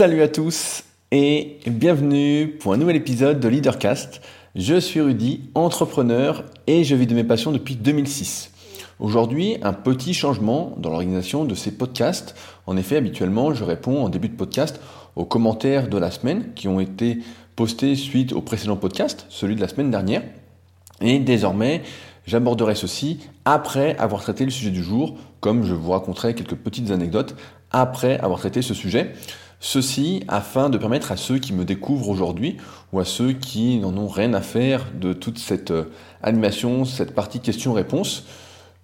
Salut à tous et bienvenue pour un nouvel épisode de Leadercast. Je suis Rudy, entrepreneur et je vis de mes passions depuis 2006. Aujourd'hui, un petit changement dans l'organisation de ces podcasts. En effet, habituellement, je réponds en début de podcast aux commentaires de la semaine qui ont été postés suite au précédent podcast, celui de la semaine dernière. Et désormais, j'aborderai ceci après avoir traité le sujet du jour, comme je vous raconterai quelques petites anecdotes après avoir traité ce sujet. Ceci afin de permettre à ceux qui me découvrent aujourd'hui ou à ceux qui n'en ont rien à faire de toute cette euh, animation, cette partie questions-réponses,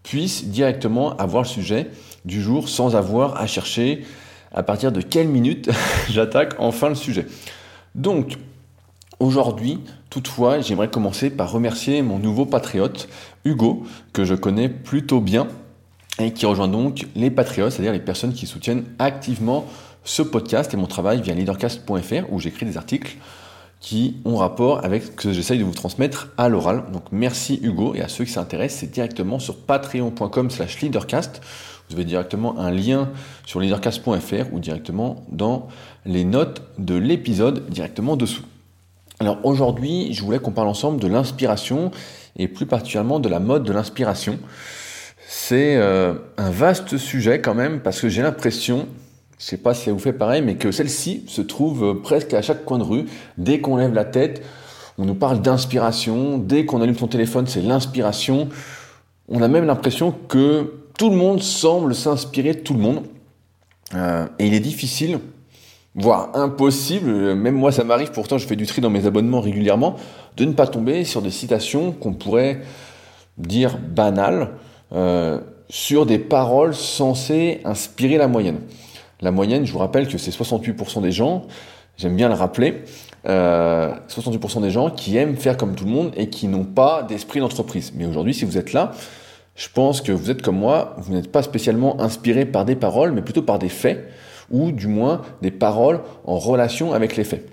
puissent directement avoir le sujet du jour sans avoir à chercher à partir de quelle minute j'attaque enfin le sujet. Donc, aujourd'hui, toutefois, j'aimerais commencer par remercier mon nouveau patriote, Hugo, que je connais plutôt bien et qui rejoint donc les patriotes, c'est-à-dire les personnes qui soutiennent activement ce podcast et mon travail via leadercast.fr où j'écris des articles qui ont rapport avec ce que j'essaye de vous transmettre à l'oral. Donc merci Hugo et à ceux qui s'intéressent, c'est directement sur patreon.com slash leadercast. Vous avez directement un lien sur leadercast.fr ou directement dans les notes de l'épisode directement dessous. Alors aujourd'hui, je voulais qu'on parle ensemble de l'inspiration et plus particulièrement de la mode de l'inspiration. C'est euh, un vaste sujet quand même parce que j'ai l'impression je sais pas si ça vous fait pareil, mais que celle-ci se trouve euh, presque à chaque coin de rue. Dès qu'on lève la tête, on nous parle d'inspiration. Dès qu'on allume son téléphone, c'est l'inspiration. On a même l'impression que tout le monde semble s'inspirer de tout le monde. Euh, et il est difficile, voire impossible, même moi ça m'arrive, pourtant je fais du tri dans mes abonnements régulièrement, de ne pas tomber sur des citations qu'on pourrait dire banales, euh, sur des paroles censées inspirer la moyenne. La moyenne, je vous rappelle que c'est 68% des gens, j'aime bien le rappeler, euh, 68% des gens qui aiment faire comme tout le monde et qui n'ont pas d'esprit d'entreprise. Mais aujourd'hui, si vous êtes là, je pense que vous êtes comme moi, vous n'êtes pas spécialement inspiré par des paroles, mais plutôt par des faits, ou du moins des paroles en relation avec les faits.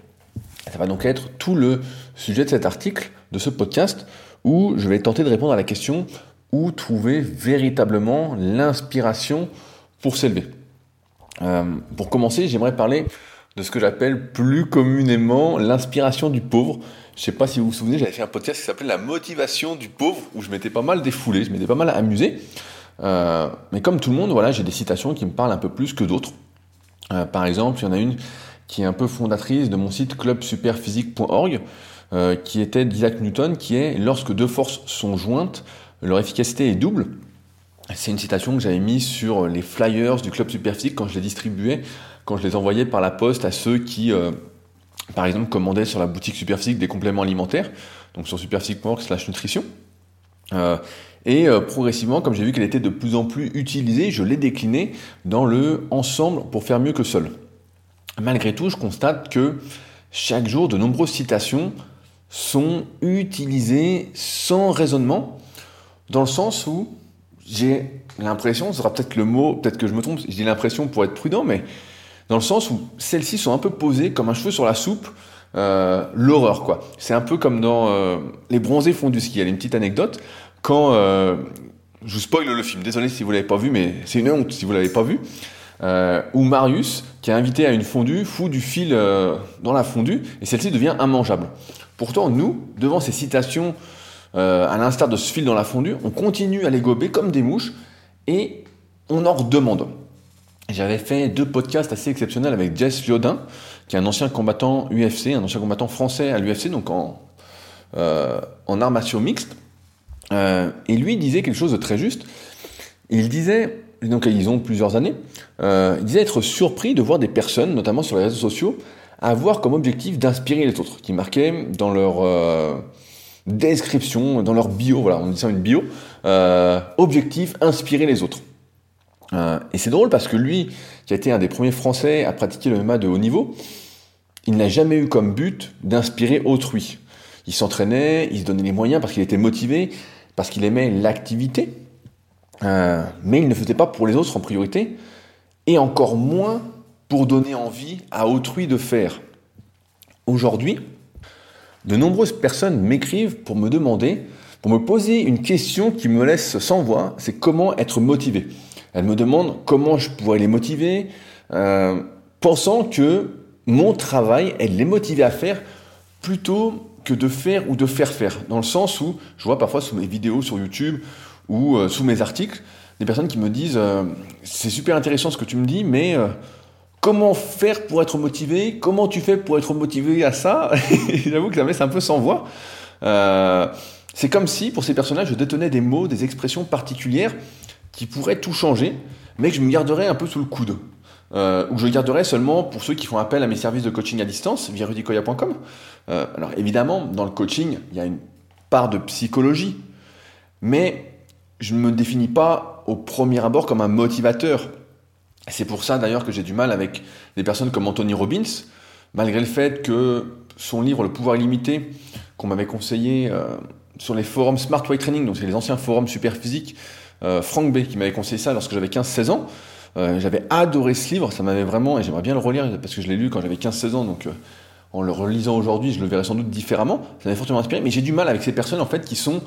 Ça va donc être tout le sujet de cet article, de ce podcast, où je vais tenter de répondre à la question où trouver véritablement l'inspiration pour s'élever. Euh, pour commencer, j'aimerais parler de ce que j'appelle plus communément l'inspiration du pauvre. Je sais pas si vous vous souvenez, j'avais fait un podcast qui s'appelait La motivation du pauvre, où je m'étais pas mal défoulé, je m'étais pas mal amusé. Euh, mais comme tout le monde, voilà, j'ai des citations qui me parlent un peu plus que d'autres. Euh, par exemple, il y en a une qui est un peu fondatrice de mon site clubsuperphysique.org, qui était d'Isaac Newton, qui est lorsque deux forces sont jointes, leur efficacité est double. C'est une citation que j'avais mise sur les flyers du club Superphysique quand je les distribuais, quand je les envoyais par la poste à ceux qui, euh, par exemple, commandaient sur la boutique Superphysique des compléments alimentaires, donc sur superphysique.org slash nutrition. Euh, et euh, progressivement, comme j'ai vu qu'elle était de plus en plus utilisée, je l'ai déclinée dans le ensemble pour faire mieux que seul. Malgré tout, je constate que chaque jour, de nombreuses citations sont utilisées sans raisonnement, dans le sens où j'ai l'impression, ce sera peut-être le mot, peut-être que je me trompe, j'ai l'impression pour être prudent, mais dans le sens où celles-ci sont un peu posées comme un cheveu sur la soupe, euh, l'horreur quoi. C'est un peu comme dans euh, Les Bronzés font du ski. Il y a une petite anecdote quand euh, je vous spoil le film. Désolé si vous l'avez pas vu, mais c'est une honte si vous l'avez pas vu. où Marius, qui est invité à une fondue, fout du fil dans la fondue et celle-ci devient immangeable. Pourtant, nous, devant ces citations euh, à l'instar de ce fil dans la fondue, on continue à les gober comme des mouches et on en redemande. J'avais fait deux podcasts assez exceptionnels avec Jess Liodin, qui est un ancien combattant UFC, un ancien combattant français à l'UFC, donc en, euh, armation mixte. Euh, et lui disait quelque chose de très juste. Il disait, donc ils ont plusieurs années, il disait être surpris de voir des personnes, notamment sur les réseaux sociaux, avoir comme objectif d'inspirer les autres, qui marquaient dans leur description, dans leur bio, voilà, on dit ça une bio, euh, objectif, inspirer les autres. Euh, et c'est drôle parce que lui, qui a été un des premiers Français à pratiquer le MMA de haut niveau, il n'a jamais eu comme but d'inspirer autrui. Il s'entraînait, il se donnait les moyens parce qu'il était motivé, parce qu'il aimait l'activité, euh, mais il ne faisait pas pour les autres en priorité, et encore moins pour donner envie à autrui de faire. Aujourd'hui, de nombreuses personnes m'écrivent pour me demander, pour me poser une question qui me laisse sans voix, c'est comment être motivé. Elles me demandent comment je pourrais les motiver, euh, pensant que mon travail est les motiver à faire plutôt que de faire ou de faire faire. Dans le sens où je vois parfois sous mes vidéos sur YouTube ou euh, sous mes articles des personnes qui me disent euh, c'est super intéressant ce que tu me dis, mais comment faire pour être motivé Comment tu fais pour être motivé à ça J'avoue que ça me laisse un peu sans voix. c'est comme si pour ces personnages je détenais des mots, des expressions particulières qui pourraient tout changer, mais que je me garderais un peu sous le coude euh, où je garderai seulement pour ceux qui font appel à mes services de coaching à distance via rudicoya.com. Euh, alors évidemment, dans le coaching, il y a une part de psychologie, mais je ne me définis pas au premier abord comme un motivateur. C'est pour ça d'ailleurs que j'ai du mal avec des personnes comme Anthony Robbins, malgré le fait que son livre Le pouvoir illimité, qu'on m'avait conseillé euh, sur les forums Smart Way Training, donc c'est les anciens forums super physiques, euh, Frank B qui m'avait conseillé ça lorsque j'avais 15-16 ans, euh, j'avais adoré ce livre, ça m'avait vraiment, et j'aimerais bien le relire parce que je l'ai lu quand j'avais 15-16 ans, donc euh, en le relisant aujourd'hui, je le verrai sans doute différemment. Ça m'avait fortement inspiré, mais j'ai du mal avec ces personnes en fait qui sont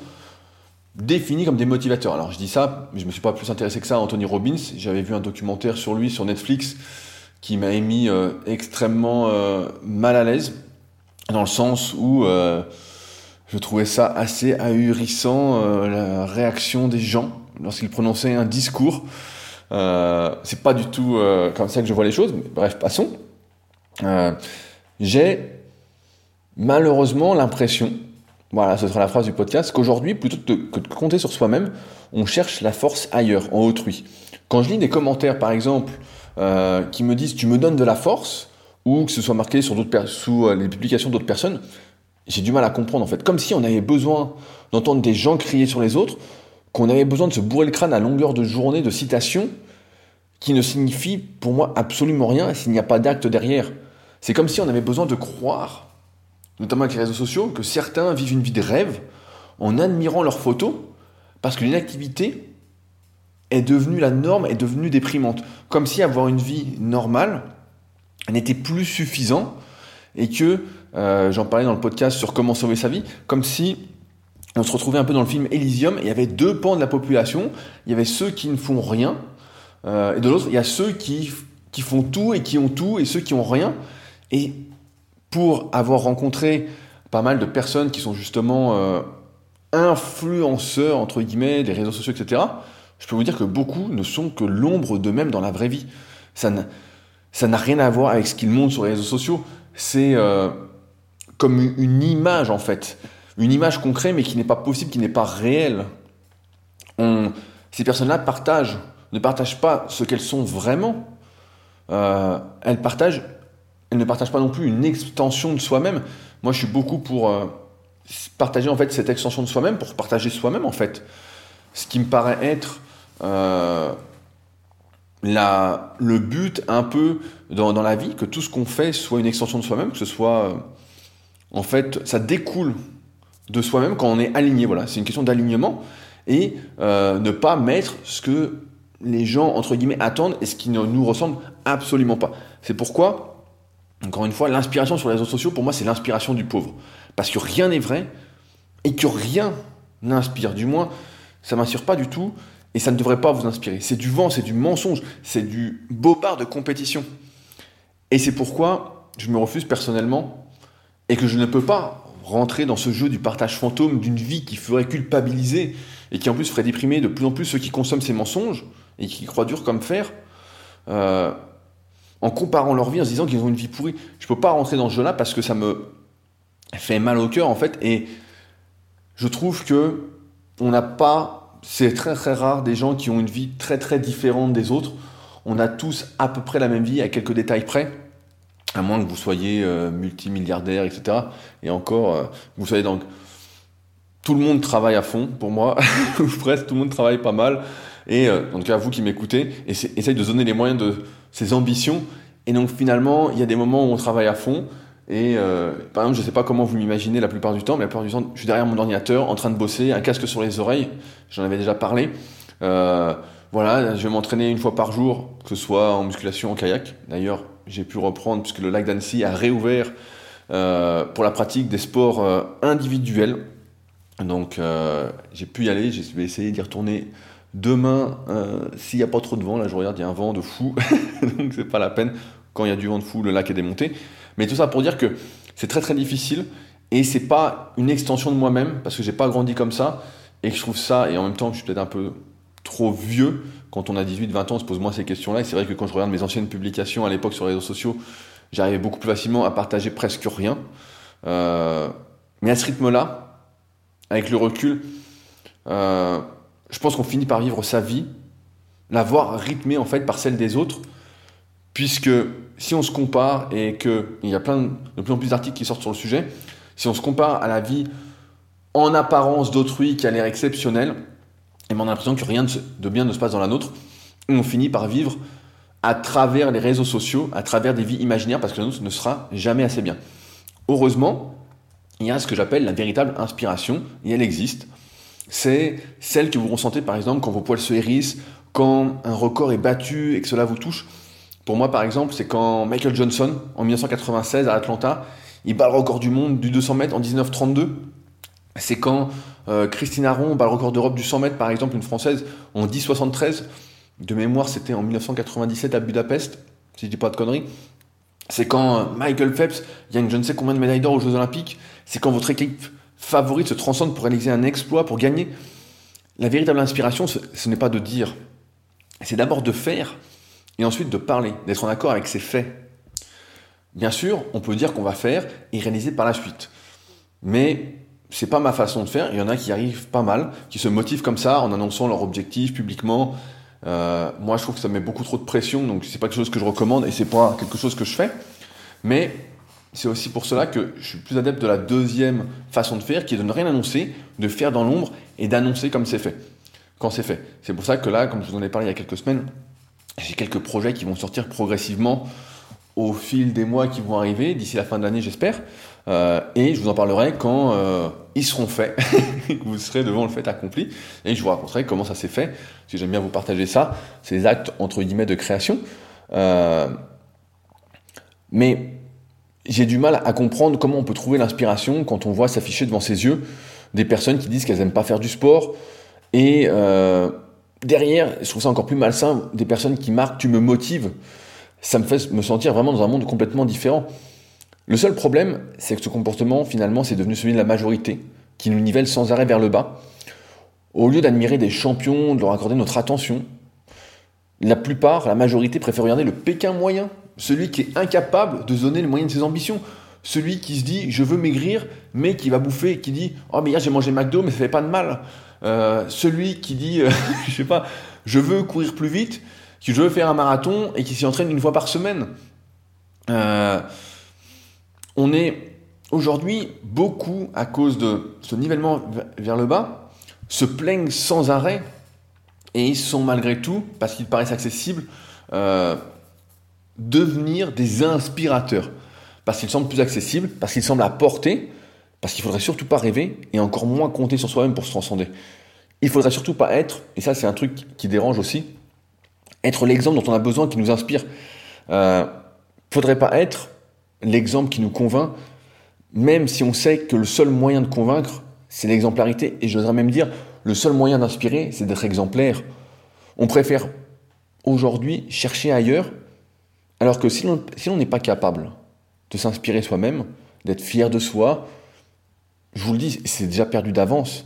définies comme des motivateurs. Alors je dis ça, mais je me suis pas plus intéressé que ça à Anthony Robbins. J'avais vu un documentaire sur lui sur Netflix qui m'a mis euh, extrêmement mal à l'aise, dans le sens où je trouvais ça assez ahurissant, la réaction des gens lorsqu'il prononçait un discours. Euh, c'est pas du tout euh, comme ça que je vois les choses, mais bref, passons. Euh, j'ai malheureusement l'impression, voilà, ce sera la phrase du podcast, qu'aujourd'hui, plutôt que de compter sur soi-même, on cherche la force ailleurs, en autrui. Quand je lis des commentaires, par exemple, qui me disent tu me donnes de la force, ou que ce soit marqué sur sous les publications d'autres personnes, j'ai du mal à comprendre en fait. Comme si on avait besoin d'entendre des gens crier sur les autres qu'on avait besoin de se bourrer le crâne à longueur de journée de citations qui ne signifient pour moi absolument rien s'il n'y a pas d'acte derrière. C'est comme si on avait besoin de croire, notamment avec les réseaux sociaux, que certains vivent une vie de rêve en admirant leurs photos parce que l'inactivité est devenue la norme, est devenue déprimante. Comme si avoir une vie normale n'était plus suffisant et que, euh, j'en parlais dans le podcast sur comment sauver sa vie, comme si on se retrouvait un peu dans le film Elysium, et il y avait deux pans de la population. Il y avait ceux qui ne font rien, euh, et de l'autre, il y a ceux qui, qui font tout et qui ont tout, et ceux qui ont rien. Et pour avoir rencontré pas mal de personnes qui sont justement euh, influenceurs, entre guillemets, des réseaux sociaux, etc., je peux vous dire que beaucoup ne sont que l'ombre d'eux-mêmes dans la vraie vie. Ça n'a rien à voir avec ce qu'ils montrent sur les réseaux sociaux. C'est euh, comme une image, en fait une image concrète mais qui n'est pas possible, qui n'est pas réelle. ces personnes-là ne partagent pas ce qu'elles sont vraiment. Euh, elles partagent, ne partagent pas non plus une extension de soi-même. Moi, je suis beaucoup pour euh, partager en fait cette extension de soi-même, pour partager soi-même en fait. Ce qui me paraît être euh, la, le but un peu dans, la vie, que tout ce qu'on fait soit une extension de soi-même, que ce soit en fait, ça découle de soi-même quand on est aligné. Voilà, c'est une question d'alignement et euh, ne pas mettre ce que les gens entre guillemets attendent et ce qui ne nous ressemble absolument pas. C'est pourquoi, encore une fois, l'inspiration sur les réseaux sociaux pour moi c'est l'inspiration du pauvre parce que rien n'est vrai et que rien n'inspire. Du moins, ça m'inspire pas du tout et ça ne devrait pas vous inspirer. C'est du vent, c'est du mensonge, c'est du bobard de compétition. Et c'est pourquoi je me refuse personnellement et que je ne peux pas rentrer dans ce jeu du partage fantôme d'une vie qui ferait culpabiliser et qui en plus ferait déprimer de plus en plus ceux qui consomment ces mensonges et qui croient dur comme fer, euh, en comparant leur vie, en se disant qu'ils ont une vie pourrie. Je peux pas rentrer dans ce jeu-là parce que ça me fait mal au cœur en fait, et je trouve que on n'a pas, c'est très très rare des gens qui ont une vie très très différente des autres. On a tous à peu près la même vie à quelques détails près à moins que vous soyez euh, multimilliardaire, etc. Et encore, euh, vous soyez donc tout le monde travaille à fond pour moi, ou presque tout le monde travaille pas mal. Et euh, en tout cas, vous qui m'écoutez, essayez de donner les moyens de ses ambitions. Et donc finalement, il y a des moments où on travaille à fond. Et par exemple, je ne sais pas comment vous m'imaginez la plupart du temps, mais la plupart du temps, je suis derrière mon ordinateur en train de bosser, un casque sur les oreilles. J'en avais déjà parlé. voilà, je vais m'entraîner une fois par jour, que ce soit en musculation, en kayak. D'ailleurs, j'ai pu reprendre, puisque le lac d'Annecy a réouvert euh, pour la pratique des sports euh, individuels. Donc euh, j'ai pu y aller, je vais essayer d'y retourner demain s'il n'y a pas trop de vent. Là je regarde, il y a un vent de fou, donc c'est pas la peine. quand il y a du vent de fou, le lac est démonté. Mais tout ça pour dire que c'est très très difficile et c'est pas une extension de moi-même parce que j'ai pas grandi comme ça et que je trouve ça, et en même temps je suis peut-être un peu trop vieux. Quand on a 18-20 ans, on se pose moins ces questions-là. Et c'est vrai que quand je regarde mes anciennes publications à l'époque sur les réseaux sociaux, j'arrivais beaucoup plus facilement à partager presque rien. Euh, mais à ce rythme-là, avec le recul, euh, je pense qu'on finit par vivre sa vie, la voir rythmée en fait par celle des autres, puisque si on se compare et qu'il y a plein de, plus en plus d'articles qui sortent sur le sujet, si on se compare à la vie en apparence d'autrui qui a l'air exceptionnelle, et on a l'impression que rien de bien ne se passe dans la nôtre, on finit par vivre à travers les réseaux sociaux, à travers des vies imaginaires, parce que la nôtre ne sera jamais assez bien. Heureusement, il y a ce que j'appelle la véritable inspiration, et elle existe. C'est celle que vous ressentez par exemple quand vos poils se hérissent, quand un record est battu et que cela vous touche. Pour moi, par exemple, c'est quand Michael Johnson, en 1996 à Atlanta, il bat le record du monde du 200 mètres en 1932. C'est quand euh, Christine Aron bat le record d'Europe du 100 mètres, par exemple, une Française, en 10,73. De mémoire, c'était en 1997 à Budapest, si je dis pas de conneries. C'est quand euh, Michael Phelps gagne je ne sais combien de médailles d'or aux Jeux Olympiques. C'est quand votre équipe favorite se transcende pour réaliser un exploit, pour gagner. La véritable inspiration, ce, n'est pas de dire, c'est d'abord de faire et ensuite de parler, d'être en accord avec ses faits. Bien sûr, on peut dire qu'on va faire et réaliser par la suite. Mais c'est pas ma façon de faire. Il y en a qui arrivent pas mal, qui se motivent comme ça en annonçant leur objectif publiquement. Euh, moi, je trouve que ça met beaucoup trop de pression, donc c'est pas quelque chose que je recommande et c'est pas quelque chose que je fais. Mais c'est aussi pour cela que je suis plus adepte de la deuxième façon de faire, qui est de ne rien annoncer, de faire dans l'ombre et d'annoncer comme c'est fait, quand c'est fait. C'est pour ça que là, comme je vous en ai parlé il y a quelques semaines, j'ai quelques projets qui vont sortir progressivement au fil des mois qui vont arriver, d'ici la fin de l'année j'espère. Euh, et je vous en parlerai quand euh, ils seront faits, que vous serez devant le fait accompli, et je vous raconterai comment ça s'est fait, si j'aime bien vous partager ça, les actes entre guillemets de création. Euh, mais j'ai du mal à comprendre comment on peut trouver l'inspiration quand on voit s'afficher devant ses yeux des personnes qui disent qu'elles n'aiment pas faire du sport, et derrière, je trouve ça encore plus malsain, des personnes qui marquent tu me motives ça me fait me sentir vraiment dans un monde complètement différent. Le seul problème, c'est que ce comportement, finalement, c'est devenu celui de la majorité, qui nous nivelle sans arrêt vers le bas. Au lieu d'admirer des champions, de leur accorder notre attention, la plupart, la majorité préfère regarder le Pékin moyen, celui qui est incapable de donner le moyen de ses ambitions, celui qui se dit je veux maigrir, mais qui va bouffer, qui dit oh mais hier j'ai mangé McDo mais ça fait pas de mal, euh, celui qui dit euh, je sais pas je veux courir plus vite, qui veut faire un marathon et qui s'y entraîne une fois par semaine. Euh, on est aujourd'hui beaucoup à cause de ce nivellement vers le bas, se plaignent sans arrêt et ils sont malgré tout, parce qu'ils paraissent accessibles, euh, devenir des inspirateurs. Parce qu'ils semblent plus accessibles, parce qu'ils semblent à portée, parce qu'il faudrait surtout pas rêver et encore moins compter sur soi-même pour se transcender. Il faudrait surtout pas être, et ça c'est un truc qui dérange aussi, être l'exemple dont on a besoin, qui nous inspire. Euh, faudrait pas être l'exemple qui nous convainc, même si on sait que le seul moyen de convaincre, c'est l'exemplarité. Et j'oserais même dire, le seul moyen d'inspirer, c'est d'être exemplaire. On préfère aujourd'hui chercher ailleurs, alors que si l'on n'est pas capable de s'inspirer soi-même, d'être fier de soi, je vous le dis, c'est déjà perdu d'avance.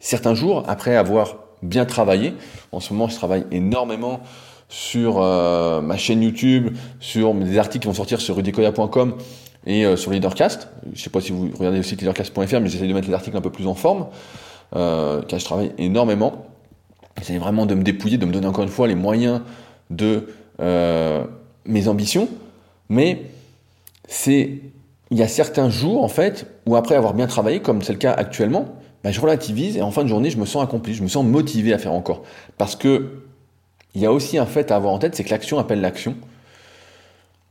Certains jours, après avoir bien travaillé. En ce moment, je travaille énormément sur euh, ma chaîne YouTube, sur des articles qui vont sortir sur rudicoya.com et euh, sur Leadercast. Je ne sais pas si vous regardez le site leadercast.fr, mais j'essaie de mettre les articles un peu plus en forme, euh, car je travaille énormément. J'essaie vraiment de me dépouiller, de me donner encore une fois les moyens de mes ambitions. Mais c'est il y a certains jours en fait où après avoir bien travaillé, comme c'est le cas actuellement, bah, je relativise et en fin de journée, je me sens accompli, je me sens motivé à faire encore. Parce que il y a aussi un fait à avoir en tête, c'est que l'action appelle l'action.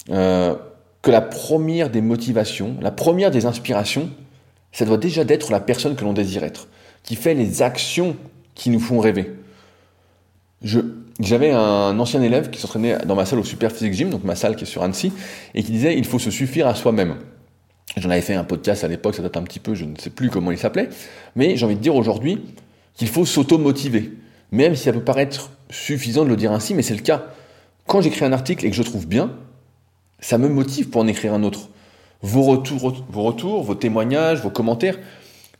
Euh, que la première des motivations, la première des inspirations, ça doit déjà d'être la personne que l'on désire être, qui fait les actions qui nous font rêver. J'avais un ancien élève qui s'entraînait dans ma salle au Super Physique Gym, donc ma salle qui est sur Annecy, et qui disait il faut se suffire à soi-même. J'en avais fait un podcast à l'époque, ça date un petit peu, je ne sais plus comment il s'appelait. Mais j'ai envie de dire aujourd'hui qu'il faut s'auto-motiver. Même si ça peut paraître suffisant de le dire ainsi, mais c'est le cas. Quand j'écris un article et que je trouve bien, ça me motive pour en écrire un autre. Vos retours, vos, retours, vos témoignages, vos commentaires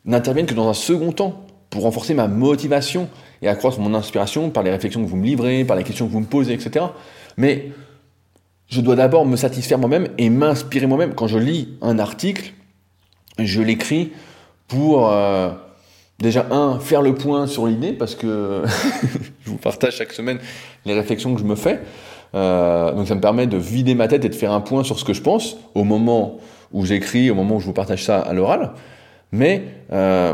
n'interviennent que dans un second temps pour renforcer ma motivation et accroître mon inspiration par les réflexions que vous me livrez, par les questions que vous me posez, etc. Mais je dois d'abord me satisfaire moi-même et m'inspirer moi-même. Quand je lis un article, je l'écris pour euh, déjà un faire le point sur l'idée parce que je vous partage chaque semaine les réflexions que je me fais. Euh, donc ça me permet de vider ma tête et de faire un point sur ce que je pense au moment où j'écris, au moment où je vous partage ça à l'oral. Mais euh,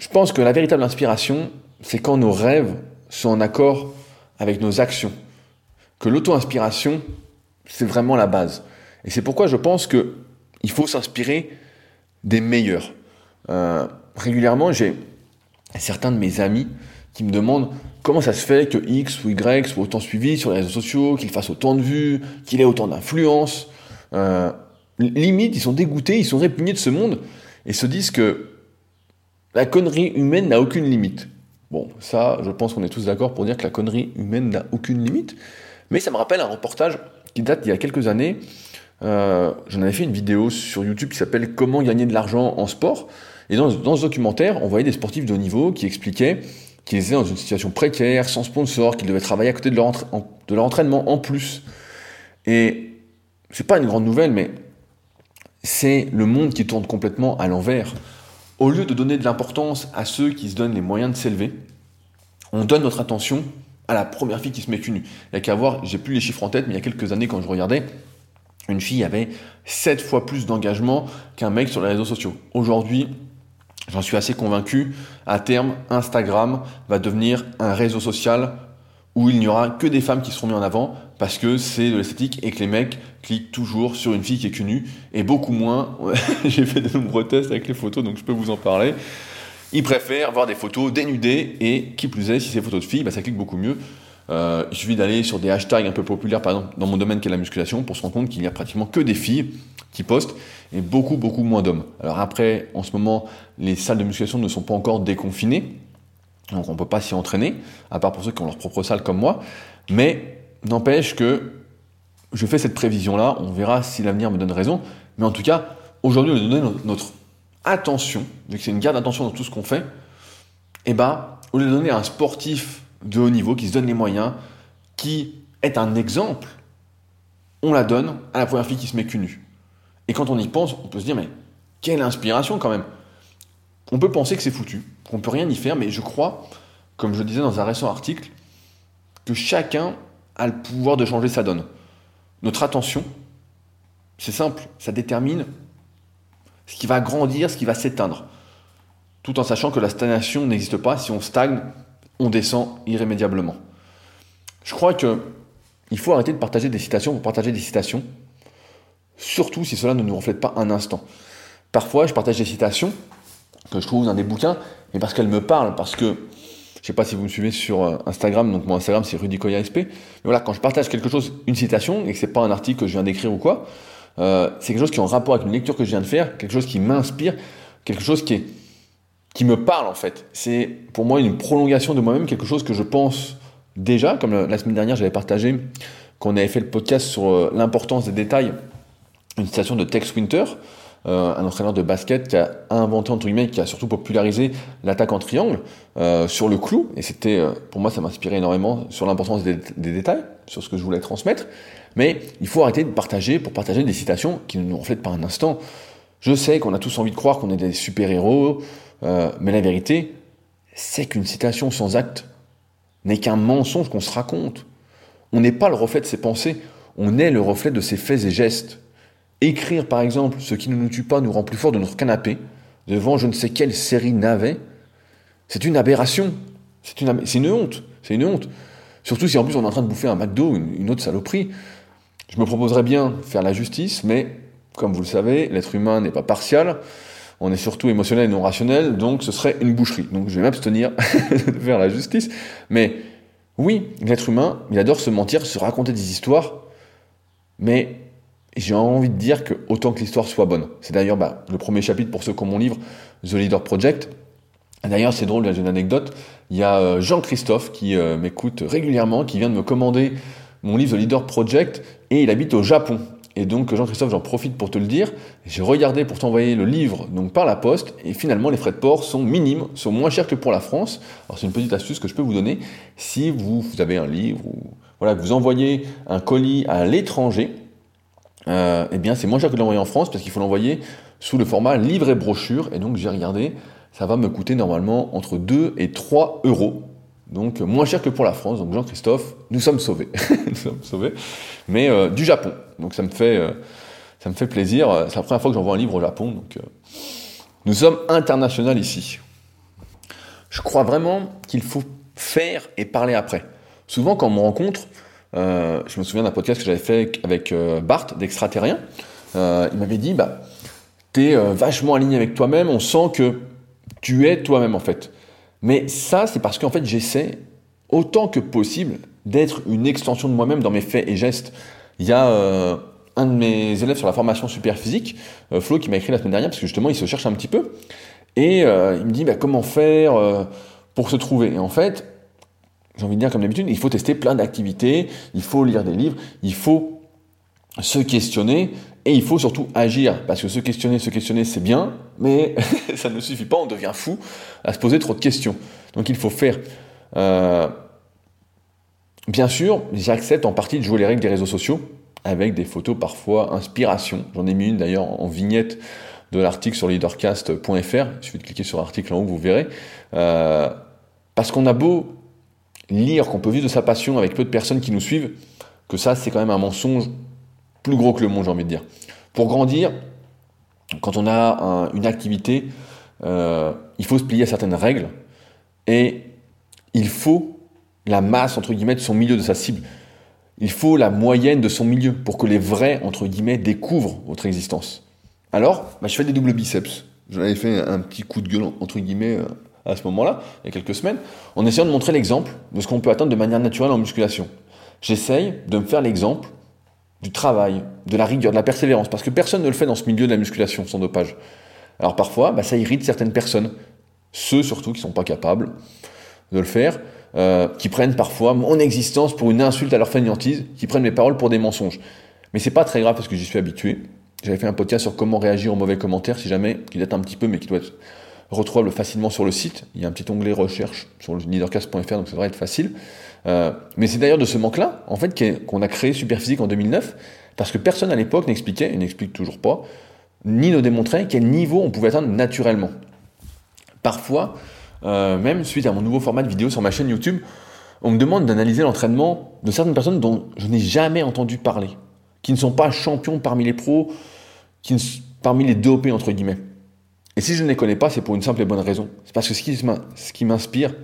je pense que la véritable inspiration, c'est quand nos rêves sont en accord avec nos actions. Que l'auto-inspiration, c'est vraiment la base. Et c'est pourquoi je pense que il faut s'inspirer des meilleurs. Euh, régulièrement, j'ai certains de mes amis qui me demandent comment ça se fait que X ou Y soit autant suivi sur les réseaux sociaux, qu'il fasse autant de vues, qu'il ait autant d'influence. Euh, limite, ils sont dégoûtés, ils sont répugnés de ce monde et se disent que la connerie humaine n'a aucune limite. Bon, ça, je pense qu'on est tous d'accord pour dire que la connerie humaine n'a aucune limite. Mais ça me rappelle un reportage qui date d'il y a quelques années. Euh, j'en avais fait une vidéo sur YouTube qui s'appelle Comment gagner de l'argent en sport. Et dans, ce documentaire, on voyait des sportifs de haut niveau qui expliquaient qu'ils étaient dans une situation précaire, sans sponsor, qu'ils devaient travailler à côté de leur, de leur entraînement en plus. Et c'est pas une grande nouvelle, mais c'est le monde qui tourne complètement à l'envers. Au lieu de donner de l'importance à ceux qui se donnent les moyens de s'élever, on donne notre attention à la première fille qui se met nu. Il n'y a qu'à voir, j'ai plus les chiffres en tête, mais il y a quelques années quand je regardais, une fille avait 7 fois plus d'engagement qu'un mec sur les réseaux sociaux. Aujourd'hui, j'en suis assez convaincu, à terme, Instagram va devenir un réseau social où il n'y aura que des femmes qui seront mises en avant parce que c'est de l'esthétique et que les mecs cliquent toujours sur une fille qui est cul nu et beaucoup moins. J'ai fait de nombreux tests avec les photos donc je peux vous en parler. Ils préfèrent voir des photos dénudées et qui plus est, si c'est photos de filles, bah, ça clique beaucoup mieux. Euh, il suffit d'aller sur des hashtags un peu populaires, par exemple dans mon domaine qui est la musculation, pour se rendre compte qu'il n'y a pratiquement que des filles qui postent et beaucoup, beaucoup moins d'hommes. Alors après, en ce moment, les salles de musculation ne sont pas encore déconfinées, donc on ne peut pas s'y entraîner, à part pour ceux qui ont leur propre salle comme moi. Mais n'empêche que je fais cette prévision-là, on verra si l'avenir me donne raison. Mais en tout cas, aujourd'hui, on va donner notre attention, vu que c'est une garde d'attention dans tout ce qu'on fait, et eh ben, au lieu de donner à un sportif de haut niveau qui se donne les moyens, qui est un exemple, on la donne à la première fille qui se met cul nu. Et quand on y pense, on peut se dire, mais quelle inspiration quand même On peut penser que c'est foutu, qu'on peut rien y faire, mais je crois, comme je disais dans un récent article, que chacun a le pouvoir de changer sa donne. Notre attention, c'est simple, ça détermine ce qui va grandir, ce qui va s'éteindre. Tout en sachant que la stagnation n'existe pas. Si on stagne, on descend irrémédiablement. Je crois que il faut arrêter de partager des citations pour partager des citations, surtout si cela ne nous reflète pas un instant. Parfois, je partage des citations que je trouve dans des bouquins, mais parce qu'elles me parlent, parce que je sais pas si vous me suivez sur euh, Instagram, donc mon Instagram c'est Rudy SP. Mais voilà, quand je partage quelque chose, une citation, et que c'est pas un article que je viens d'écrire ou quoi, euh, c'est quelque chose qui est en rapport avec une lecture que je viens de faire, quelque chose qui m'inspire, quelque chose qui est qui me parle en fait. C'est pour moi une prolongation de moi-même, quelque chose que je pense déjà, comme la semaine dernière j'avais partagé qu'on avait fait le podcast sur euh, l'importance des détails, une citation de Tex Winter, euh, un entraîneur de basket qui a inventé entre guillemets, qui a surtout popularisé l'attaque en triangle euh, sur le clou. Et c'était, euh, pour moi, ça m'inspirait énormément sur l'importance des, des, détails, sur ce que je voulais transmettre. Mais il faut arrêter de partager pour partager des citations qui ne nous reflètent pas un instant. Je sais qu'on a tous envie de croire qu'on est des super-héros, mais la vérité, c'est qu'une citation sans acte n'est qu'un mensonge qu'on se raconte. On n'est pas le reflet de ses pensées, on est le reflet de ses faits et gestes. Écrire, par exemple, ce qui ne nous tue pas nous rend plus fort de notre canapé, devant je ne sais quelle série navet, c'est une aberration. C'est une, honte. C'est une honte. Surtout si en plus on est en train de bouffer un McDo, une, une autre saloperie. Je me proposerais bien faire la justice, mais comme vous le savez, l'être humain n'est pas partial. On est surtout émotionnel et non rationnel, donc ce serait une boucherie. Donc je vais m'abstenir de faire la justice. Mais oui, l'être humain, il adore se mentir, se raconter des histoires, mais j'ai envie de dire que autant que l'histoire soit bonne. C'est d'ailleurs bah, le premier chapitre pour ceux qui ont mon livre, The Leader Project. D'ailleurs, c'est drôle, j'ai une anecdote. Il y a euh, Jean-Christophe qui euh, m'écoute régulièrement, qui vient de me commander mon livre The Leader Project et il habite au Japon. Et donc Jean-Christophe, j'en profite pour te le dire, j'ai regardé pour t'envoyer le livre donc par la poste et finalement les frais de port sont minimes, sont moins chers que pour la France. Alors c'est une petite astuce que je peux vous donner si vous, avez un livre ou voilà que vous envoyez un colis à l'étranger, euh, eh bien c'est moins cher que de l'envoyer en France parce qu'il faut l'envoyer sous le format livre et brochure et donc j'ai regardé, ça va me coûter normalement entre 2 et 3 euros donc moins cher que pour la France. Donc Jean-Christophe, nous sommes sauvés. nous sommes sauvés. Mais euh, du Japon. Donc ça me fait, euh, ça me fait plaisir. C'est la première fois que j'envoie un livre au Japon. Donc nous sommes international ici. Je crois vraiment qu'il faut faire et parler après. Souvent quand on me rencontre, je me souviens d'un podcast que j'avais fait avec Bart d'Extraterrien. il m'avait dit, bah, t'es vachement aligné avec toi-même. On sent que tu es toi-même en fait. Mais ça, c'est parce qu'en fait, j'essaie autant que possible d'être une extension de moi-même dans mes faits et gestes. Il y a euh, un de mes élèves sur la formation super physique, euh, Flo, qui m'a écrit la semaine dernière, parce que justement, il se cherche un petit peu. Et euh, il me dit bah, comment faire pour se trouver? En fait, j'ai envie de dire comme d'habitude, il faut tester plein d'activités, il faut lire des livres, il faut se questionner et il faut surtout agir, parce que se questionner, se questionner, c'est bien, mais ça ne suffit pas, on devient fou à se poser trop de questions. Donc il faut faire. Euh, bien sûr, j'accepte en partie de jouer les règles des réseaux sociaux, avec des photos parfois inspiration. J'en ai mis une d'ailleurs en vignette de l'article sur leadercast.fr, il suffit de cliquer sur l'article en haut, vous verrez. Euh, parce qu'on a beau lire qu'on peut vivre de sa passion avec peu de personnes qui nous suivent, que ça c'est quand même un mensonge plus gros que le monde, j'ai envie de dire. Pour grandir, quand on a une activité, euh, il faut se plier à certaines règles et il faut la masse, entre guillemets, de son milieu, de sa cible. Il faut la moyenne de son milieu pour que les vrais, entre guillemets, découvrent votre existence. Alors, bah, je fais des doubles biceps. J'en avais fait un petit coup de gueule, entre guillemets, à ce moment-là, il y a quelques semaines, en essayant de montrer l'exemple de ce qu'on peut atteindre de manière naturelle en musculation. J'essaye de me faire l'exemple du travail, de la rigueur, de la persévérance, parce que personne ne le fait dans ce milieu de la musculation sans dopage. Alors parfois, bah, ça irrite certaines personnes, ceux surtout qui ne sont pas capables de le faire, euh, qui prennent parfois mon existence pour une insulte à leur fainéantise, qui prennent mes paroles pour des mensonges. Mais c'est pas très grave parce que j'y suis habitué. J'avais fait un podcast sur comment réagir aux mauvais commentaires, si jamais, qui date un petit peu, mais qui doit être retrouvable facilement sur le site. Il y a un petit onglet recherche sur le leadercast.fr, donc ça devrait être facile. Euh, mais c'est d'ailleurs de ce manque-là, en fait, qu'on a créé Superphysique en 2009, parce que personne à l'époque n'expliquait, et n'explique toujours pas, ni ne démontrait quel niveau on pouvait atteindre naturellement. Parfois, euh, même suite à mon nouveau format de vidéo sur ma chaîne YouTube, on me demande d'analyser l'entraînement de certaines personnes dont je n'ai jamais entendu parler, qui ne sont pas champions parmi les pros, qui parmi les DOP entre guillemets. Et si je ne les connais pas, c'est pour une simple et bonne raison. C'est parce que ce qui m'inspire,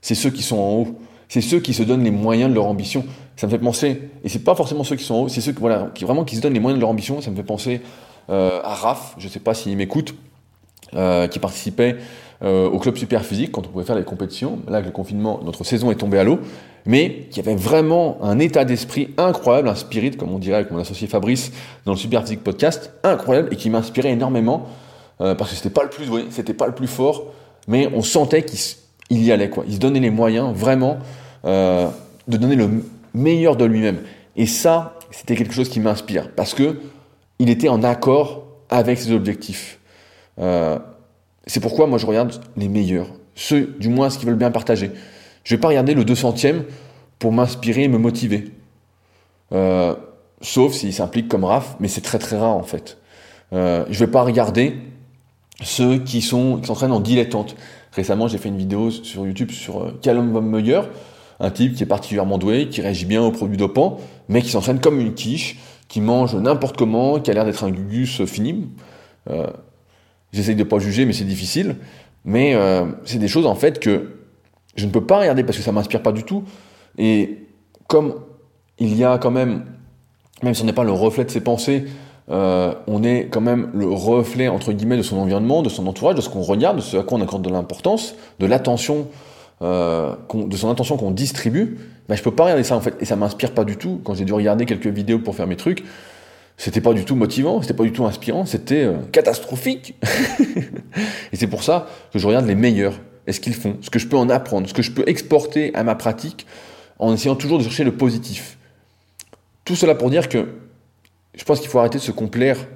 c'est ceux qui sont en haut c'est ceux qui se donnent les moyens de leur ambition. Ça me fait penser, et c'est pas forcément ceux qui sont en haut, c'est ceux qui, voilà, qui vraiment qui se donnent les moyens de leur ambition. Ça me fait penser euh, à Raph, je sais pas s'il m'écoute, euh, qui participait euh, au club super physique quand on pouvait faire les compétitions. Là, avec le confinement, notre saison est tombée à l'eau, mais qui avait vraiment un état d'esprit incroyable, un spirit, comme on dirait avec mon associé Fabrice dans le super physique podcast, incroyable et qui m'inspirait énormément parce que c'était pas le plus, c'était pas le plus fort, mais on sentait qu'il il y allait, quoi. Il se donnait les moyens, vraiment, euh, de donner le meilleur de lui-même. Et ça, c'était quelque chose qui m'inspire, parce que il était en accord avec ses objectifs. Euh, c'est pourquoi moi je regarde les meilleurs, ceux, du moins, ce qui veulent bien partager. Je vais pas regarder le 200e pour m'inspirer et me motiver. Euh, sauf s'il s'implique comme Raph, mais c'est très très rare en fait. Euh, je vais pas regarder ceux qui sont qui s'entraînent en dilettante. Récemment, j'ai fait une vidéo sur YouTube sur euh, Callum Von Meyer, un type qui est particulièrement doué, qui réagit bien aux produits dopants, mais qui s'entraîne comme une quiche, qui mange n'importe comment, qui a l'air d'être un gugus fini. Euh, J'essaye de pas juger, mais c'est difficile. Mais euh, c'est des choses en fait que je ne peux pas regarder parce que ça m'inspire pas du tout. Et comme il y a quand même, même si on n'est pas le reflet de ses pensées, euh, on est quand même le reflet entre guillemets de son environnement, de son entourage, de ce qu'on regarde, de ce à quoi on accorde de l'importance, de l'attention, euh, de son attention qu'on distribue. Ben, je peux pas regarder ça en fait, et ça m'inspire pas du tout. Quand j'ai dû regarder quelques vidéos pour faire mes trucs, c'était pas du tout motivant, c'était pas du tout inspirant, c'était euh, catastrophique. et c'est pour ça que je regarde les meilleurs, et ce qu'ils font, ce que je peux en apprendre, ce que je peux exporter à ma pratique, en essayant toujours de chercher le positif. Tout cela pour dire que je pense qu'il faut arrêter de se complaire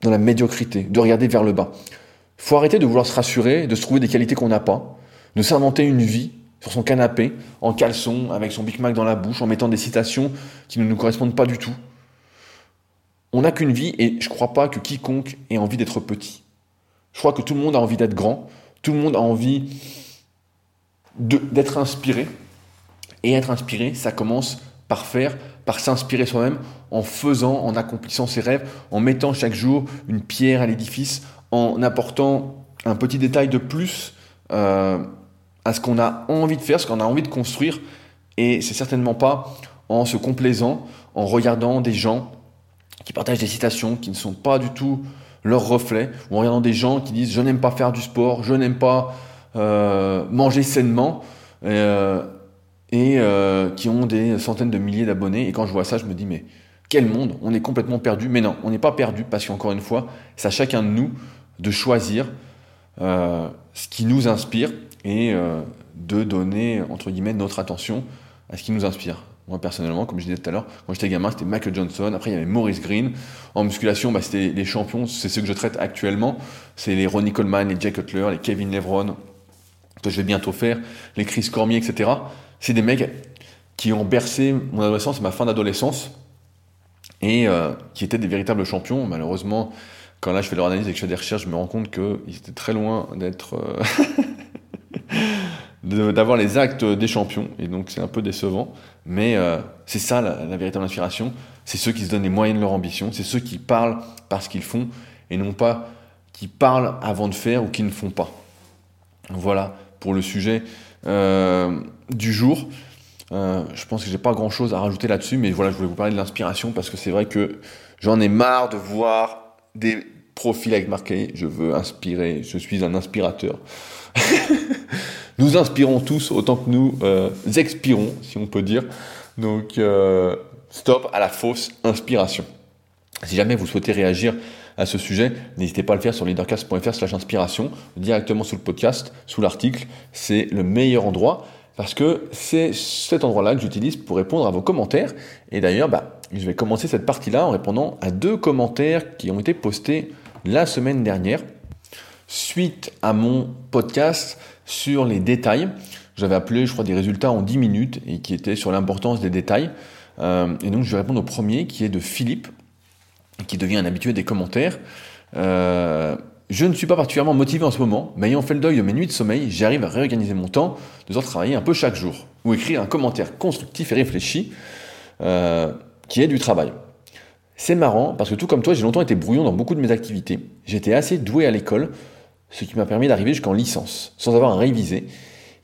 dans la médiocrité, de regarder vers le bas. Il faut arrêter de vouloir se rassurer, de se trouver des qualités qu'on n'a pas, de s'inventer une vie sur son canapé, en caleçon, avec son Big Mac dans la bouche, en mettant des citations qui ne nous correspondent pas du tout. On n'a qu'une vie et je ne crois pas que quiconque ait envie d'être petit. Je crois que tout le monde a envie d'être grand, tout le monde a envie d'être inspiré. Et être inspiré, ça commence par faire, par s'inspirer soi-même, en faisant, en accomplissant ses rêves, en mettant chaque jour une pierre à l'édifice, en apportant un petit détail de plus euh, à ce qu'on a envie de faire, ce qu'on a envie de construire. Et c'est certainement pas en se complaisant, en regardant des gens qui partagent des citations qui ne sont pas du tout leur reflet, ou en regardant des gens qui disent je n'aime pas faire du sport, je n'aime pas euh, manger sainement, euh, et qui ont des centaines de milliers d'abonnés. Et quand je vois ça, je me dis mais quel monde On est complètement perdu. Mais non, on n'est pas perdu parce qu'encore une fois, c'est à chacun de nous de choisir euh, ce qui nous inspire et euh, de donner, entre guillemets, notre attention à ce qui nous inspire. Moi, personnellement, comme je disais tout à l'heure, quand j'étais gamin, c'était Michael Johnson. Après, il y avait Maurice Green. En musculation, bah, c'était les champions. C'est ceux que je traite actuellement. C'est les Ronnie Coleman, les Jack Cutler, les Kevin Levron, que je vais bientôt faire, les Chris Cormier, etc. C'est des mecs qui ont bercé mon adolescence et ma fin d'adolescence et euh, qui étaient des véritables champions. Malheureusement, quand là je fais leur analyse et que je fais des recherches, je me rends compte qu'ils étaient très loin d'être. Euh, d'avoir les actes des champions, et donc c'est un peu décevant. Mais euh, c'est ça la, véritable inspiration. C'est ceux qui se donnent les moyens de leur ambition, c'est ceux qui parlent parce qu'ils font, et non pas qui parlent avant de faire ou qui ne font pas. Voilà pour le sujet du jour. Je pense que j'ai pas grand chose à rajouter là-dessus, mais voilà, je voulais vous parler de l'inspiration parce que c'est vrai que j'en ai marre de voir des profil avec marqué je veux inspirer, je suis un inspirateur. nous inspirons tous autant que nous euh, expirons, si on peut dire. Donc, euh, stop à la fausse inspiration. Si jamais vous souhaitez réagir à ce sujet, n'hésitez pas à le faire sur leadercast.fr slash inspiration, directement sous le podcast, sous l'article. C'est le meilleur endroit parce que c'est cet endroit-là que j'utilise pour répondre à vos commentaires. Et d'ailleurs, bah, je vais commencer cette partie-là en répondant à deux commentaires qui ont été postés la semaine dernière, suite à mon podcast sur les détails. J'avais appelé, je crois, des résultats en 10 minutes et qui étaient sur l'importance des détails. Euh, et donc, je vais répondre au premier qui est de Philippe, qui devient un habitué des commentaires. Euh, je ne suis pas particulièrement motivé en ce moment, mais ayant fait le deuil de mes nuits de sommeil, j'arrive à réorganiser mon temps, de sorte travailler un peu chaque jour, ou écrire un commentaire constructif et réfléchi, euh, qui est du travail. C'est marrant parce que tout comme toi, j'ai longtemps été brouillon dans beaucoup de mes activités. J'étais assez doué à l'école, ce qui m'a permis d'arriver jusqu'en licence, sans avoir à réviser.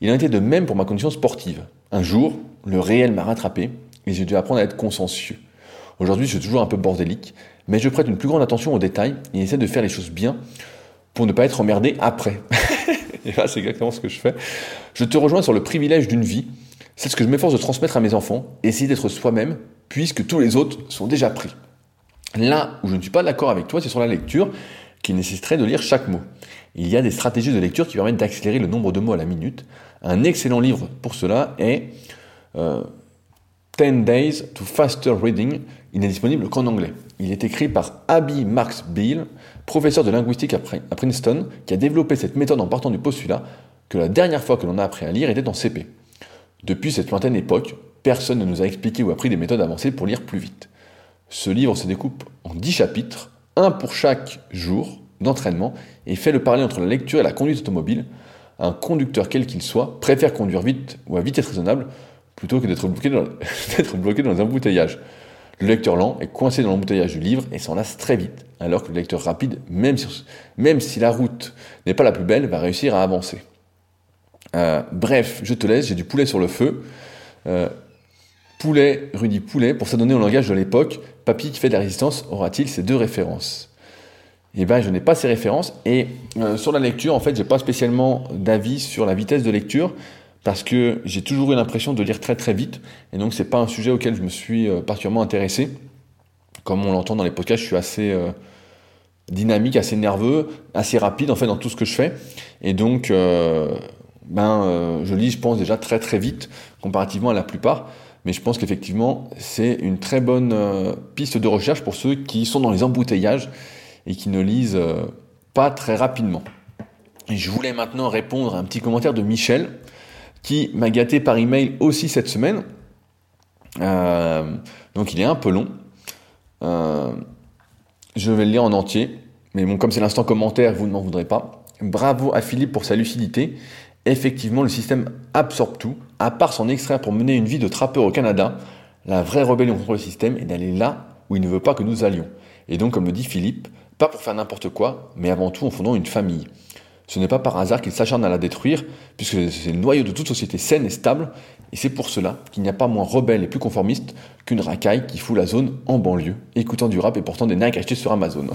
Il en était de même pour ma condition sportive. Un jour, le réel m'a rattrapé et j'ai dû apprendre à être consciencieux. Aujourd'hui, je suis toujours un peu bordélique, mais je prête une plus grande attention aux détails et essaie de faire les choses bien pour ne pas être emmerdé après. et là, c'est exactement ce que je fais. Je te rejoins sur le privilège d'une vie. C'est ce que je m'efforce de transmettre à mes enfants, essayer d'être soi-même, puisque tous les autres sont déjà pris. Là où je ne suis pas d'accord avec toi, c'est sur la lecture qui nécessiterait de lire chaque mot. Il y a des stratégies de lecture qui permettent d'accélérer le nombre de mots à la minute. Un excellent livre pour cela est 10 euh, Days to Faster Reading. Il n'est disponible qu'en anglais. Il est écrit par Abby Marks Beale, professeur de linguistique à Princeton, qui a développé cette méthode en partant du postulat que la dernière fois que l'on a appris à lire était en CP. Depuis cette lointaine époque, personne ne nous a expliqué ou appris des méthodes avancées pour lire plus vite. Ce livre se découpe en 10 chapitres, un pour chaque jour d'entraînement, et fait le parler entre la lecture et la conduite automobile. Un conducteur quel qu'il soit préfère conduire vite ou à vitesse raisonnable plutôt que d'être bloqué, dans, bloqué dans un embouteillage. Le lecteur lent est coincé dans l'embouteillage du livre et s'en lasse très vite, alors que le lecteur rapide, même si, la route n'est pas la plus belle, va réussir à avancer. Euh, bref, je te laisse, j'ai du poulet sur le feu. Euh, Poulet, Rudy Poulet, pour s'adonner au langage de l'époque, Papy qui fait de la résistance aura-t-il ces deux références? Eh bien, je n'ai pas ces références. Et euh, sur la lecture, en fait, j'ai pas spécialement d'avis sur la vitesse de lecture parce que j'ai toujours eu l'impression de lire très très vite. Et donc, c'est pas un sujet auquel je me suis euh, particulièrement intéressé. Comme on l'entend dans les podcasts, je suis assez euh, dynamique, assez nerveux, assez rapide en fait dans tout ce que je fais. Et donc, ben, je lis, je pense déjà très très vite comparativement à la plupart. Mais je pense qu'effectivement, c'est une très bonne euh, piste de recherche pour ceux qui sont dans les embouteillages et qui ne lisent euh, pas très rapidement. Et je voulais maintenant répondre à un petit commentaire de Michel qui m'a gâté par email aussi cette semaine. Euh, donc il est un peu long. je vais le lire en entier. Mais bon, comme c'est l'instant commentaire, vous ne m'en voudrez pas. Bravo à Philippe pour sa lucidité Effectivement, le système absorbe tout, à part s'en extraire pour mener une vie de trappeur au Canada. La vraie rébellion contre le système est d'aller là où il ne veut pas que nous allions. Et donc, comme le dit Philippe, pas pour faire n'importe quoi, mais avant tout en fondant une famille. Ce n'est pas par hasard qu'il s'acharne à la détruire, puisque c'est le noyau de toute société saine et stable, et c'est pour cela qu'il n'y a pas moins rebelle et plus conformiste qu'une racaille qui fout la zone en banlieue, écoutant du rap et portant des Nike achetés sur Amazon.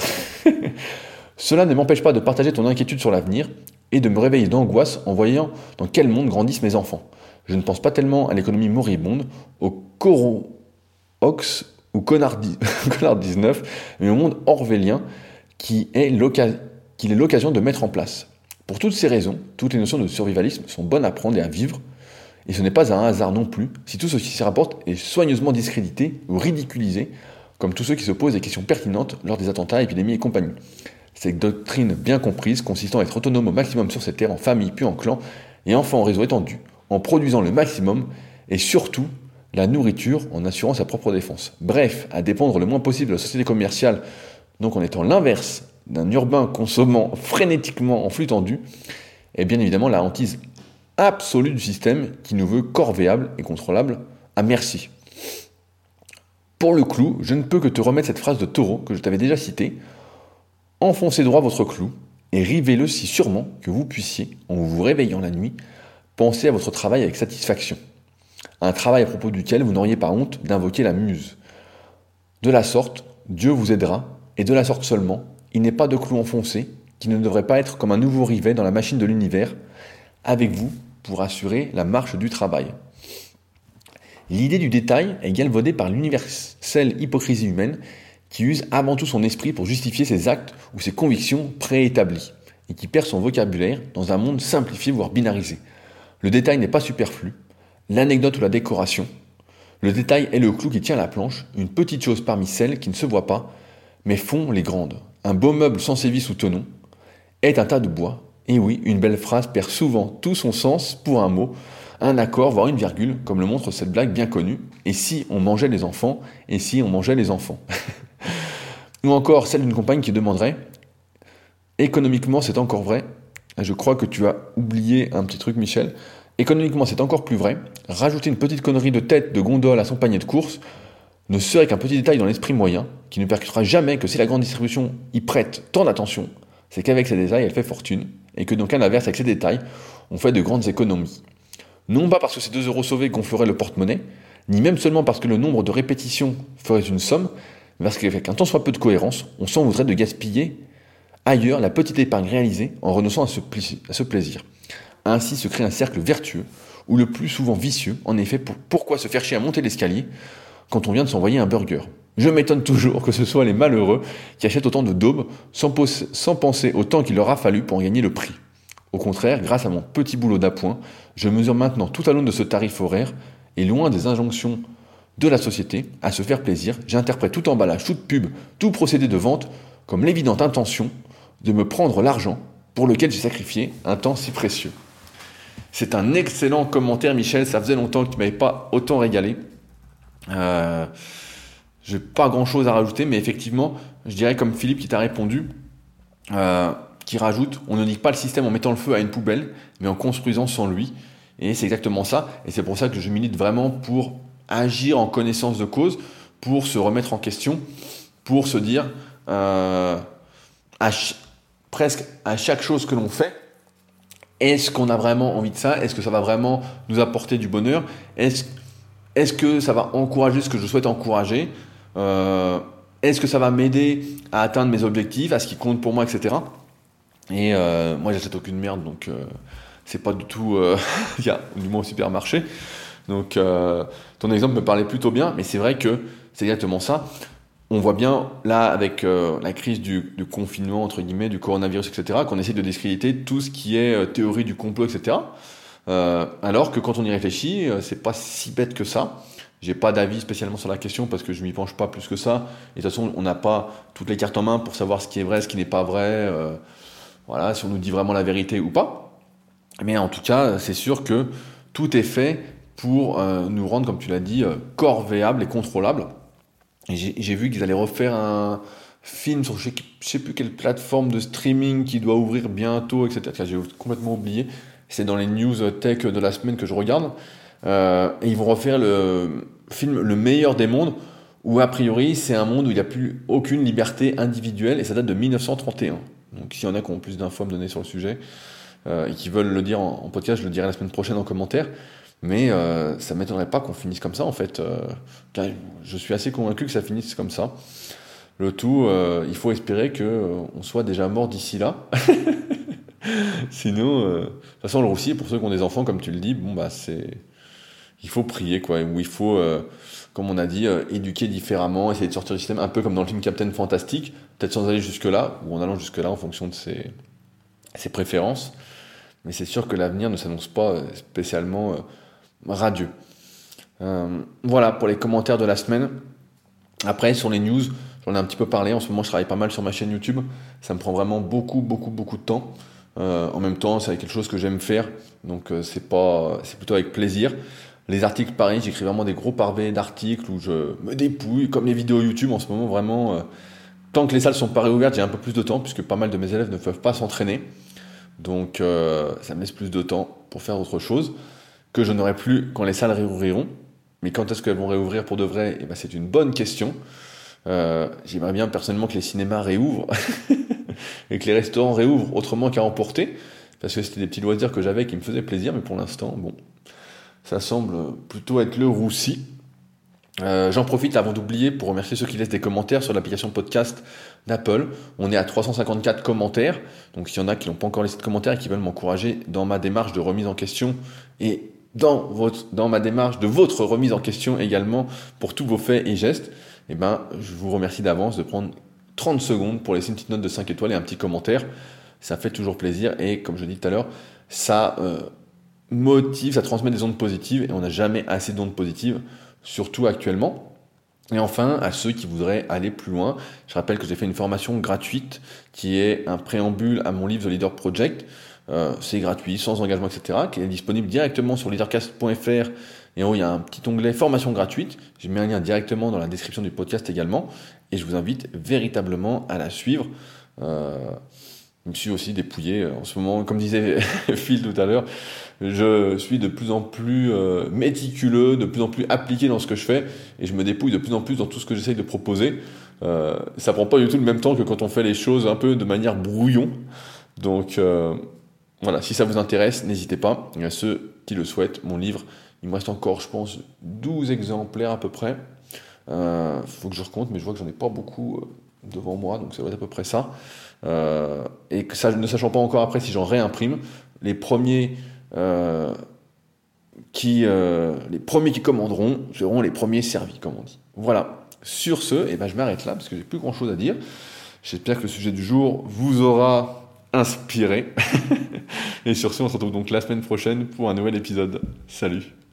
cela ne m'empêche pas de partager ton inquiétude sur l'avenir, et de me réveiller d'angoisse en voyant dans quel monde grandissent mes enfants. Je ne pense pas tellement à l'économie moribonde, au Coro Ox ou Connard 19, mais au monde orwellien qui est l'occasion de mettre en place. Pour toutes ces raisons, toutes les notions de survivalisme sont bonnes à prendre et à vivre, et ce n'est pas un hasard non plus si tout ce qui s'y rapporte est soigneusement discrédité ou ridiculisé, comme tous ceux qui se posent des questions pertinentes lors des attentats, épidémies et compagnie. Cette doctrine bien comprise consistant à être autonome au maximum sur cette terre en famille puis en clan et enfin en réseau étendu, en produisant le maximum et surtout la nourriture en assurant sa propre défense. Bref, à dépendre le moins possible de la société commerciale, donc en étant l'inverse d'un urbain consommant frénétiquement en flux tendu, et bien évidemment la hantise absolue du système qui nous veut corvéable et contrôlable à merci. Pour le clou, je ne peux que te remettre cette phrase de Taureau que je t'avais déjà citée, Enfoncez droit votre clou et rivez-le si sûrement que vous puissiez, en vous réveillant la nuit, penser à votre travail avec satisfaction. Un travail à propos duquel vous n'auriez pas honte d'invoquer la muse. De la sorte, Dieu vous aidera, et de la sorte seulement, il n'est pas de clou enfoncé qui ne devrait pas être comme un nouveau rivet dans la machine de l'univers, avec vous pour assurer la marche du travail. L'idée du détail est galvaudée par l'universelle hypocrisie humaine qui use avant tout son esprit pour justifier ses actes ou ses convictions préétablies, et qui perd son vocabulaire dans un monde simplifié voire binarisé. Le détail n'est pas superflu, l'anecdote ou la décoration. Le détail est le clou qui tient la planche, une petite chose parmi celles qui ne se voient pas, mais font les grandes. Un beau meuble sans sévice ou tenon est un tas de bois. Et oui, une belle phrase perd souvent tout son sens pour un mot, un accord, voire une virgule, comme le montre cette blague bien connue. Et si on mangeait les enfants Et si on mangeait les enfants Ou encore celle d'une compagne qui demanderait Économiquement, c'est encore vrai? Je crois que tu as oublié un petit truc, Michel. Économiquement, c'est encore plus vrai. Rajouter une petite connerie de tête de gondole à son panier de course ne serait qu'un petit détail dans l'esprit moyen qui ne percutera jamais que si la grande distribution y prête tant d'attention, c'est qu'avec ces détails, elle fait fortune, et que donc à l'inverse, avec ces détails, on fait de grandes économies. Non pas parce que ces 2 euros sauvés gonfleraient le porte-monnaie, ni même seulement parce que le nombre de répétitions ferait une somme, parce qu'avec un tant soit peu de cohérence, on s'en voudrait de gaspiller ailleurs la petite épargne réalisée en renonçant à ce plaisir. Ainsi se crée un cercle vertueux, ou le plus souvent vicieux, en effet, pourquoi se faire chier à monter l'escalier quand on vient de s'envoyer un burger Je m'étonne toujours que ce soit les malheureux qui achètent autant de daubes sans, penser au temps qu'il leur a fallu pour en gagner le prix. Au contraire, grâce à mon petit boulot d'appoint, je mesure maintenant tout à l'aune de ce tarif horaire, et loin des injonctions de la société à se faire plaisir, j'interprète tout emballage, toute pub, tout procédé de vente comme l'évidente intention de me prendre l'argent pour lequel j'ai sacrifié un temps si précieux. C'est un excellent commentaire, Michel. Ça faisait longtemps que tu m'avais pas autant régalé. Euh, j'ai pas grand chose à rajouter, mais effectivement, je dirais comme Philippe qui t'a répondu, euh, qui rajoute on ne dit pas le système en mettant le feu à une poubelle, mais en construisant sans lui. Et c'est exactement ça. Et c'est pour ça que je milite vraiment pour agir en connaissance de cause pour se remettre en question, pour se dire, euh, presque à chaque chose que l'on fait, est-ce qu'on a vraiment envie de ça? Est-ce que ça va vraiment nous apporter du bonheur? Est que ça va encourager ce que je souhaite encourager euh, Est-ce que ça va m'aider à atteindre mes objectifs, à ce qui compte pour moi, etc. Et euh, moi, j'achète aucune merde, donc c'est pas du tout, a du moins au supermarché. Donc euh, ton exemple me parlait plutôt bien, mais c'est vrai que c'est exactement ça. On voit bien là avec euh, la crise du, confinement entre guillemets, du coronavirus, etc., qu'on essaie de discréditer tout ce qui est euh, théorie du complot, etc. alors que quand on y réfléchit, c'est pas si bête que ça. J'ai pas d'avis spécialement sur la question parce que je m'y penche pas plus que ça. Et de toute façon, on n'a pas toutes les cartes en main pour savoir ce qui est vrai, ce qui n'est pas vrai. Euh, voilà, si on nous dit vraiment la vérité ou pas. Mais en tout cas, c'est sûr que tout est fait pour euh, nous rendre, comme tu l'as dit, euh, corvéables et contrôlables. J'ai vu qu'ils allaient refaire un film sur je sais, sais plus quelle plateforme de streaming qui doit ouvrir bientôt, etc. J'ai complètement oublié. C'est dans les news tech de la semaine que je regarde. Euh, et ils vont refaire le film Le meilleur des mondes, où a priori c'est un monde où il n'y a plus aucune liberté individuelle, et ça date de 1931. Donc s'il y en a qui ont plus d'infos à me donner sur le sujet, euh, et qui veulent le dire en, podcast, je le dirai la semaine prochaine en commentaire. Mais euh, ça ne m'étonnerait pas qu'on finisse comme ça en fait. je suis assez convaincu que ça finisse comme ça. Le tout, il faut espérer qu'on soit déjà mort d'ici là. Sinon, de toute façon, le roussier, pour ceux qui ont des enfants, comme tu le dis, bon bah c'est il faut prier, quoi, où il faut, euh, comme on a dit, euh, éduquer différemment, essayer de sortir du système, un peu comme dans le film Captain Fantastic, peut-être sans aller jusque-là, ou en allant jusque-là en fonction de ses, ses préférences. Mais c'est sûr que l'avenir ne s'annonce pas euh, spécialement radieux. voilà pour les commentaires de la semaine. Après, sur les news, j'en ai un petit peu parlé. En ce moment, je travaille pas mal sur ma chaîne YouTube. Ça me prend vraiment beaucoup, beaucoup, beaucoup de temps. En même temps, c'est quelque chose que j'aime faire, donc c'est pas, c'est plutôt avec plaisir. Les articles, pareil, j'écris vraiment des gros pavés d'articles où je me dépouille, comme les vidéos YouTube en ce moment, vraiment. Euh, tant que les salles sont pas réouvertes, j'ai un peu plus de temps, puisque pas mal de mes élèves ne peuvent pas s'entraîner. Donc euh, ça me laisse plus de temps pour faire autre chose, que je n'aurai plus quand les salles réouvriront. Mais quand est-ce qu'elles vont réouvrir pour de vrai? Eh ben, C'est une bonne question. Euh, j'aimerais bien personnellement que les cinémas réouvrent et que les restaurants réouvrent autrement qu'à emporter, parce que c'était des petits loisirs que j'avais qui me faisaient plaisir, mais pour l'instant, bon, ça semble plutôt être le roussi. Euh, j'en profite avant d'oublier pour remercier ceux qui laissent des commentaires sur l'application podcast d'Apple. On est à 354 commentaires, donc s'il y en a qui n'ont pas encore laissé de commentaires et qui veulent m'encourager dans ma démarche de remise en question et dans, ma démarche de votre remise en question également pour tous vos faits et gestes, eh ben, je vous remercie d'avance de prendre 30 secondes pour laisser une petite note de 5 étoiles et un petit commentaire. Ça fait toujours plaisir et comme je dis tout à l'heure, ça euh, motive, ça transmet des ondes positives et on n'a jamais assez d'ondes positives, surtout actuellement. Et enfin, à ceux qui voudraient aller plus loin, je rappelle que j'ai fait une formation gratuite qui est un préambule à mon livre The Leader Project. Euh, c'est gratuit, sans engagement, etc., qui est disponible directement sur leadercast.fr. Et en haut, il y a un petit onglet formation gratuite. J'ai mis un lien directement dans la description du podcast également. Et je vous invite véritablement à la suivre. Euh, je me suis aussi dépouillé euh, en ce moment, comme disait Phil tout à l'heure, je suis de plus en plus euh, méticuleux, de plus en plus appliqué dans ce que je fais, et je me dépouille de plus en plus dans tout ce que j'essaye de proposer. Euh, ça prend pas du tout le même temps que quand on fait les choses un peu de manière brouillon. Donc euh, voilà, si ça vous intéresse, n'hésitez pas. Y a ceux qui le souhaitent, mon livre, il me reste encore, je pense, 12 exemplaires à peu près. Il faut que je recompte, mais je vois que j'en ai pas beaucoup devant moi, donc ça va être à peu près ça. Euh, et que ça, ne sachant pas encore après si j'en réimprime, les premiers euh, qui, euh, les premiers qui commanderont seront les premiers servis, comme on dit. Voilà. Sur ce, eh ben, je m'arrête là parce que j'ai plus grand chose à dire. J'espère que le sujet du jour vous aura inspiré. et sur ce, on se retrouve donc la semaine prochaine pour un nouvel épisode. Salut